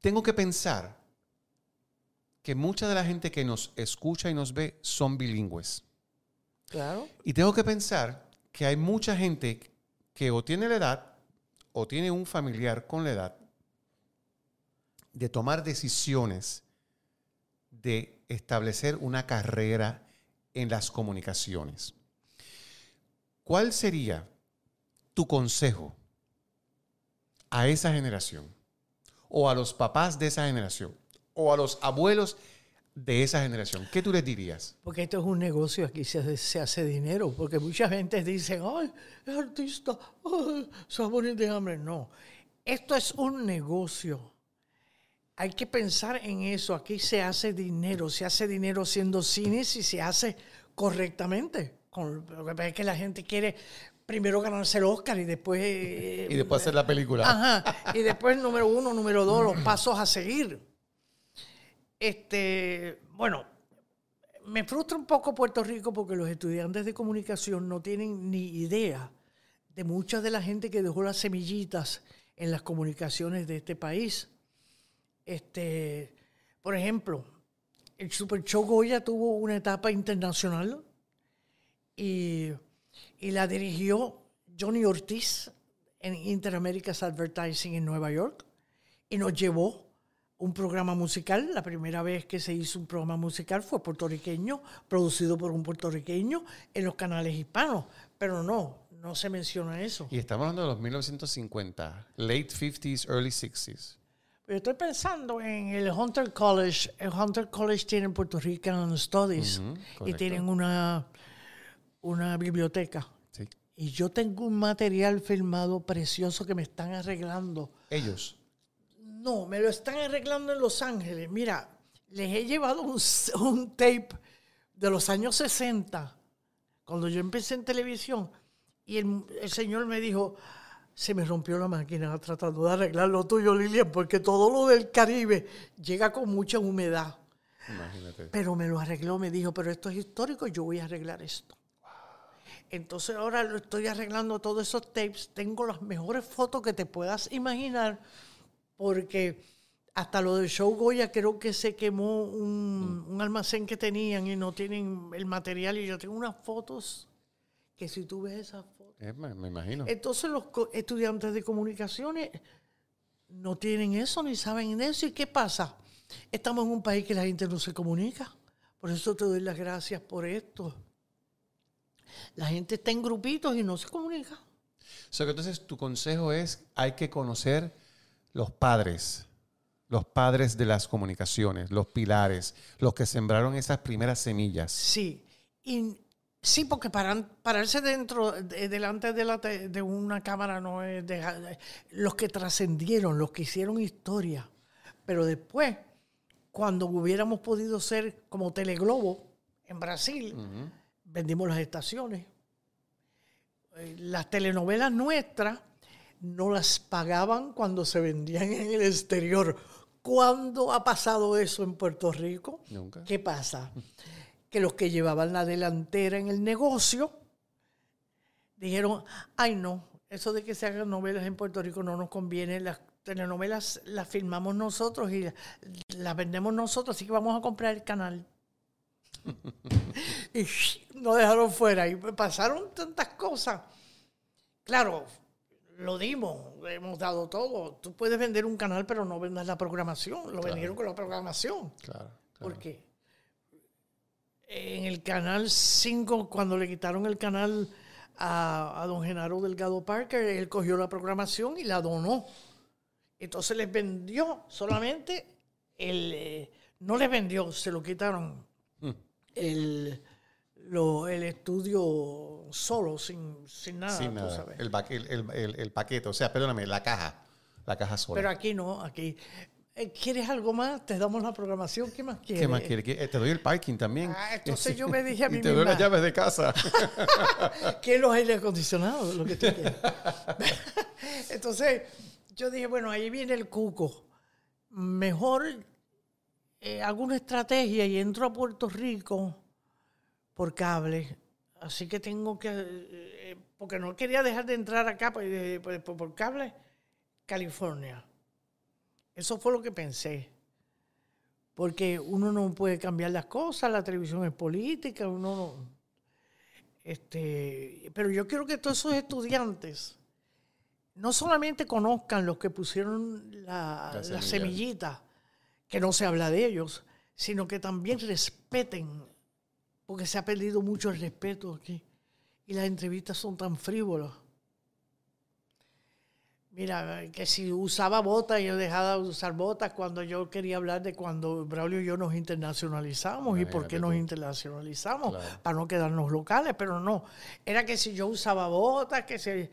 tengo que pensar que mucha de la gente que nos escucha y nos ve son bilingües. Claro. Y tengo que pensar que hay mucha gente que o tiene la edad o tiene un familiar con la edad de tomar decisiones de establecer una carrera en las comunicaciones. ¿Cuál sería tu consejo a esa generación o a los papás de esa generación o a los abuelos de esa generación? ¿Qué tú les dirías? Porque esto es un negocio, aquí se hace, dinero, porque mucha gente dice, ay, es artista, ay, se va a morir de hambre. No, esto es un negocio. Hay que pensar en eso, aquí se hace dinero, se hace dinero haciendo cines y se hace correctamente. Con, lo que pasa es que la gente quiere primero ganarse el Oscar y después... eh, Y después hacer la película. Ajá. Y después, número uno, número dos, los pasos a seguir. Este, bueno, me frustra un poco Puerto Rico porque los estudiantes de comunicación no tienen ni idea de mucha de la gente que dejó las semillitas en las comunicaciones de este país. Este, por ejemplo, el Super Show Goya tuvo una etapa internacional y, y la dirigió Johnny Ortiz en Interaméricas Advertising en Nueva York y nos llevó un programa musical. La primera vez que se hizo un programa musical fue puertorriqueño, producido por un puertorriqueño en los canales hispanos. Pero no, no se menciona eso. Y estamos hablando de los 1950, late 50s, early 60s. Pero estoy pensando en el Hunter College. El Hunter College tiene Puerto Rican Studies Ujú, y tienen una, una biblioteca. Sí. Y yo tengo un material filmado precioso que me están arreglando. Ellos. No, me lo están arreglando en Los Ángeles. Mira, les he llevado un, un tape de los años 60, cuando yo empecé en televisión, y el, el señor me dijo, se me rompió la máquina tratando de arreglar lo tuyo, Lilian, porque todo lo del Caribe llega con mucha humedad. Imagínate. Pero me lo arregló, me dijo, pero esto es histórico, yo voy a arreglar esto. Entonces ahora lo estoy arreglando todos esos tapes. Tengo las mejores fotos que te puedas imaginar porque hasta lo del show Goya creo que se quemó un, un almacén que tenían y no tienen el material y yo tengo unas fotos que si tú ves esas fotos. Eh, me, me imagino. Entonces los estudiantes de comunicaciones no tienen eso ni saben eso. ¿Y qué pasa? Estamos en un país que la gente no se comunica. Por eso te doy las gracias por esto. La gente está en grupitos y no se comunica. O sea, que entonces tu consejo es, hay que conocer los padres, los padres de las comunicaciones, los pilares, los que sembraron esas primeras semillas. Sí. Y sí, porque paran- pararse dentro, de- delante de, la de una cámara no es dejar- los que trascendieron, los que hicieron historia. Pero después, cuando hubiéramos podido ser como Teleglobo en Brasil, vendimos las estaciones. Eh, Las telenovelas nuestras no las pagaban cuando se vendían en el exterior. ¿Cuándo ha pasado eso en Puerto Rico? Nunca. ¿Qué pasa? Que los que llevaban la delantera en el negocio dijeron, ay no, eso de que se hagan novelas en Puerto Rico no nos conviene, las telenovelas las filmamos nosotros y la- las vendemos nosotros, así que vamos a comprar el canal. y nos dejaron fuera y pasaron tantas cosas. Claro, lo dimos, hemos dado todo. Tú puedes vender un canal, pero no vendas la programación. Lo vendieron con la programación. Claro. Porque en el canal 5, cuando le quitaron el canal a, a don Genaro Delgado Parker, él cogió la programación y la donó. Entonces les vendió solamente el. eh, no les vendió, se lo quitaron. El, lo- el estudio solo, sin, sin nada, Sin tú nada. sabes. El paquete, o sea, perdóname, la caja. La caja sola. Pero aquí no, aquí. Eh, ¿Quieres algo más? Te damos la programación. ¿Qué más quieres? ¿Qué más quiere? ¿Qué- eh, Te doy el parking también. Ah, entonces yo me dije a mí y te doy las llaves de casa. ¿Qué los aire acondicionados? Lo que tú quieras. Entonces, yo dije, bueno, ahí viene el cuco. Mejor eh, hago una estrategia y entro a Puerto Rico por cable. Así que tengo que, eh, porque no quería dejar de entrar acá pues, eh, por, por- por cable, California. Eso fue lo que pensé. Porque uno no puede cambiar las cosas, la televisión es política, uno no... Este, pero yo quiero que todos esos estudiantes no solamente conozcan los que pusieron la, La semillita, que no se habla de ellos, sino que también respeten, porque se ha perdido mucho el respeto aquí. Y las entrevistas son tan frívolas. Mira, que si usaba botas, yo dejaba de usar botas cuando yo quería hablar de cuando Braulio y yo nos internacionalizamos y por qué nos tú. internacionalizamos, Claro. para no quedarnos locales, pero no. Era que si yo usaba botas, que si...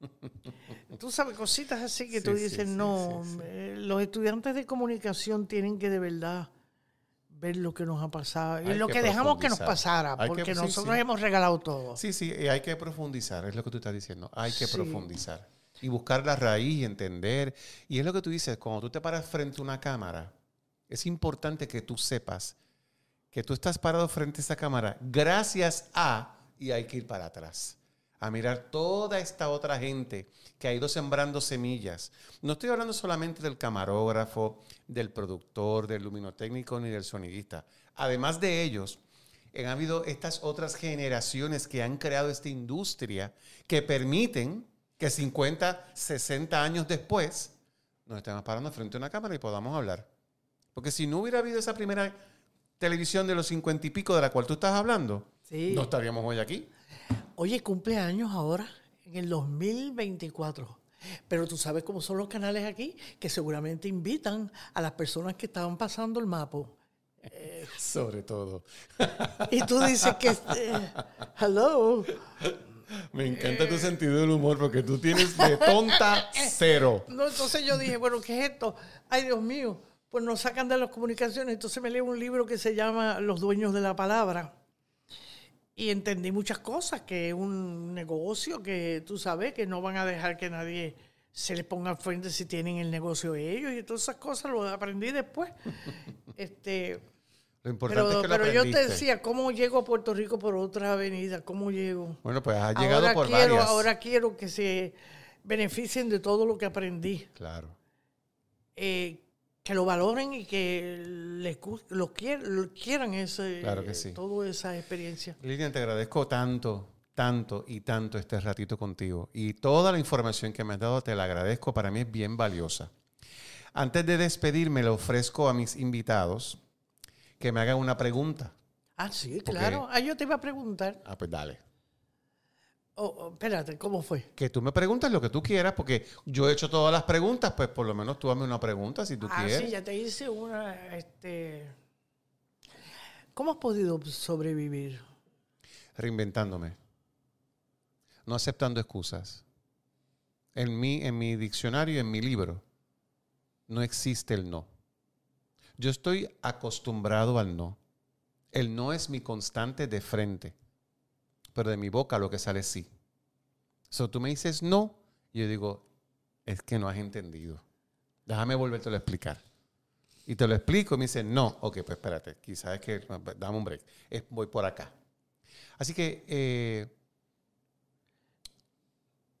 Tú sabes, cositas así que tú Sí, sí, dices, sí, no, sí, eh, los estudiantes de comunicación tienen que de verdad ver lo que nos ha pasado y lo que que, dejamos que nos pasara, Hay porque nosotros hemos regalado todo. Sí, sí, y hay que profundizar, es lo que tú estás diciendo. Hay que profundizar y buscar la raíz y entender. Y es lo que tú dices, cuando tú te paras frente a una cámara, es importante que tú sepas que tú estás parado frente a esa cámara gracias a, y hay que ir para atrás, a mirar toda esta otra gente que ha ido sembrando semillas. No estoy hablando solamente del camarógrafo, del productor, del luminotécnico ni del sonidista. Además de ellos, han habido estas otras generaciones que han creado esta industria que permiten que 50, 60 años después nos estemos parando frente a una cámara y podamos hablar. Porque si no hubiera habido esa primera televisión de los 50 y pico de la cual tú estás hablando, Sí. no estaríamos hoy aquí. Oye, cumpleaños ahora, en el 2024. Pero tú sabes cómo son los canales aquí, que seguramente invitan a las personas que estaban pasando el mapo. Sobre todo. Y tú dices que, eh, hello, Me encanta tu sentido del humor porque tú tienes de tonta cero. No, entonces yo dije, bueno, ¿qué es esto? Ay, Dios mío, pues nos sacan de las comunicaciones. Entonces me leo un libro que se llama Los dueños de la palabra. Y entendí muchas cosas, que es un negocio que tú sabes que no van a dejar que nadie se les ponga al frente si tienen el negocio ellos. Y todas esas cosas lo aprendí después. este, Lo importante pero es que lo pero yo te decía, ¿cómo llego a Puerto Rico por otra avenida? ¿Cómo llego? Bueno, pues has llegado ahora por quiero, varias. Ahora quiero que se beneficien de todo lo que aprendí. Claro. Eh, que lo valoren y que les gu- lo, quier- lo quieran ese, Claro que sí. toda esa experiencia. Lilian, te agradezco tanto, tanto y tanto este ratito contigo. Y toda la información que me has dado te la agradezco. Para mí es bien valiosa. Antes de despedirme, le ofrezco a mis invitados que me hagan una pregunta. Ah, sí, Porque- claro. Ah, yo te iba a preguntar. Ah, pues dale. Oh, oh, espérate, ¿cómo fue? Que tú me preguntas lo que tú quieras, porque yo he hecho todas las preguntas, pues por lo menos tú hazme una pregunta si tú ah, quieres. sí, ya te hice una. Este, ¿Cómo has podido sobrevivir? Reinventándome. No aceptando excusas. En mi, en mi diccionario, en mi libro, no existe el no. Yo estoy acostumbrado al no. El no es mi constante de frente. Pero de mi boca lo que sale es sí. So, tú me dices no, y yo digo, es que no has entendido. Déjame volverte a explicar. Y te lo explico y me dice, no, ok, pues espérate, quizás es que, dame un break, Es- voy por acá. Así que, eh,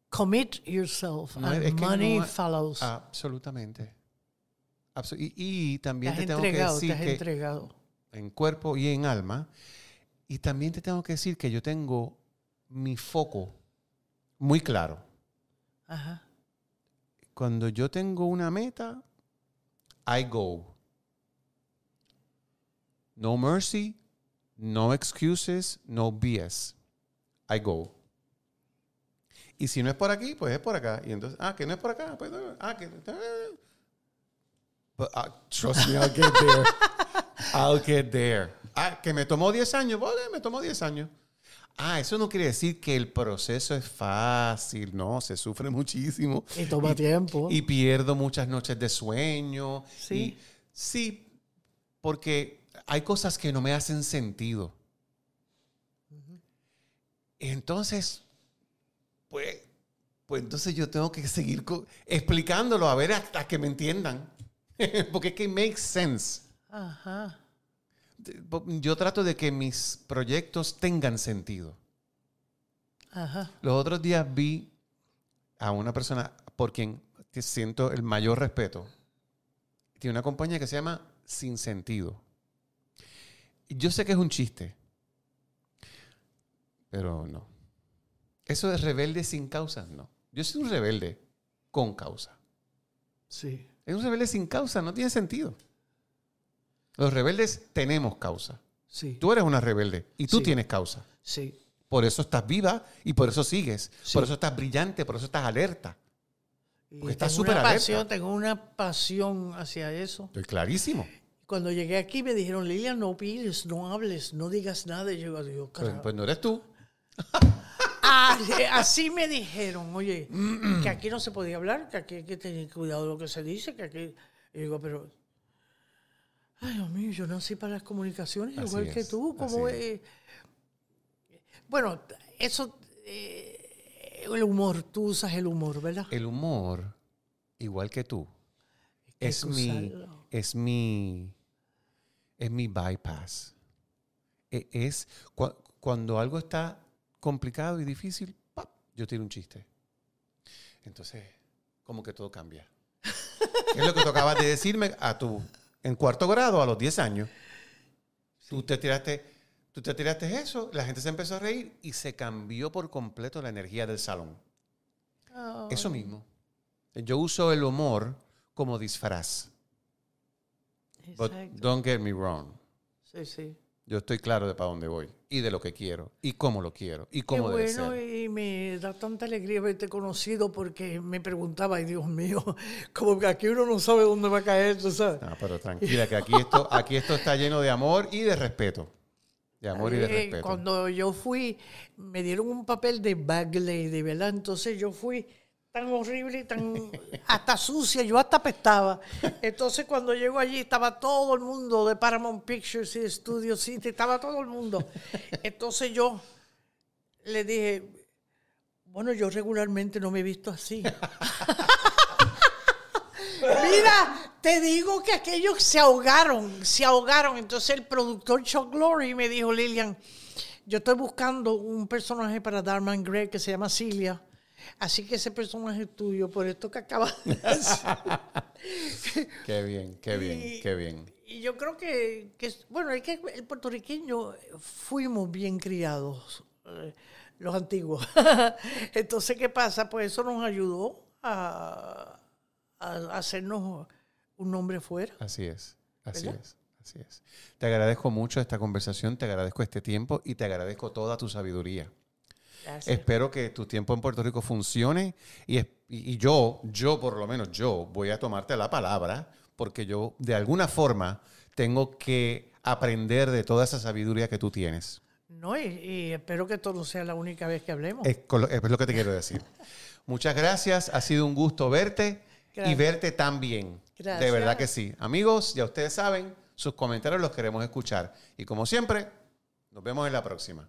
Commit yourself No, and es que money no- follows. absolutamente. Y, también te tengo que te decir has que entregado. en cuerpo y en alma, y también te tengo que decir que yo tengo mi foco muy claro. Ajá. Cuando yo tengo una meta, I go. No mercy, no excuses, no BS. I go. Y si no es por aquí, pues es por acá. Y entonces, ah, que no es por acá, pues, ah, que... But, ah, trust me, I'll get there. I'll get there. Ah, que me tomó 10 años, pues, me tomó 10 años. Ah, eso no quiere decir que el proceso es fácil, no, se sufre muchísimo. Y toma tiempo. Y pierdo muchas noches de sueño. Sí. Y- sí, porque hay cosas que no me hacen sentido. Entonces, pues, pues entonces yo tengo que seguir explicándolo a ver hasta que me entiendan. porque es que makes sense. Ajá. Yo trato de que mis proyectos tengan sentido. Ajá. Los otros días vi a una persona por quien siento el mayor respeto. Tiene una compañía que se llama Sin Sentido. Yo sé que es un chiste, pero no. Eso de rebelde sin causa, no. Yo soy un rebelde con causa. Sí. Es un rebelde sin causa, no tiene sentido. Los rebeldes tenemos causa. Sí. Tú eres una rebelde y tú Sí. tienes causa. Sí. Por eso estás viva y por eso sigues. Sí. Por eso estás brillante, por eso estás alerta. Y Porque estás súper alerta. pasión, tengo una pasión hacia eso. Estoy clarísimo. Cuando llegué aquí me dijeron, Lilian, no pides, no hables, no digas nada. Y yo digo, Pues, pues no eres tú. Ah, así me dijeron, oye, que aquí no se podía hablar, que aquí hay que tener cuidado de lo que se dice, que aquí... Y digo, pero... Ay, Dios mío, yo nací para las comunicaciones, Así igual que tú. Como, eh, bueno, eso... eh, el humor, tú usas el humor, ¿verdad? El humor, igual que tú, es mi, es mi, es mi bypass. E- Es cua- cuando algo está complicado y difícil, ¡pap! yo tiro un chiste. Entonces, como que todo cambia. es lo que tú acabas de decirme a tu, en cuarto grado, a los 10 años. Tú te tiraste, tú te tiraste eso, la gente se empezó a reír y se cambió por completo la energía del salón. Ah, Eso mismo. Yo uso el humor como disfraz. But exacto. don't get me wrong. Sí, sí. Yo estoy claro de para dónde voy y de lo que quiero y cómo lo quiero y Qué cómo debe bueno ser. y me da tanta alegría haberte conocido porque me preguntaba, ay Dios mío, como que aquí uno no sabe dónde va a caer, tú sabes. No, pero tranquila, que aquí esto, aquí esto está lleno de amor y de respeto. De amor y de Eh, respeto. Cuando yo fui, me dieron un papel de bag lady, ¿verdad? Entonces yo fui tan horrible y tan hasta sucia, yo hasta apestaba. Entonces cuando llego allí estaba todo el mundo de Paramount Pictures y de Studio City, estaba todo el mundo. Entonces yo le dije, bueno, yo regularmente no me he visto así. Mira, te digo que aquellos se ahogaron, se ahogaron. Entonces el productor Chuck Lorre me dijo, Lilian, yo estoy buscando un personaje para Darman Gray que se llama Celia. Así que ese personaje es tuyo, por esto que acabas de decir. Qué bien, qué bien, Y- qué bien. Y yo creo que, que bueno, es que el puertorriqueño fuimos bien criados, eh, los antiguos. Entonces, ¿qué pasa? Pues eso nos ayudó a, a hacernos un nombre fuera. Así es, así ¿Verdad? es, así es. Te agradezco mucho esta conversación, te agradezco este tiempo y te agradezco toda tu sabiduría. Gracias. Espero que tu tiempo en Puerto Rico funcione y, y- y yo, yo por lo menos yo, voy a tomarte la palabra porque yo de alguna forma tengo que aprender de toda esa sabiduría que tú tienes. No, y, y espero que esto no sea la única vez que hablemos. Es, es lo que te quiero decir. Muchas gracias, ha sido un gusto verte y Gracias. verte tan bien. De Gracias. verdad que sí. Amigos, ya ustedes saben, sus comentarios los queremos escuchar. Y como siempre, nos vemos en la próxima.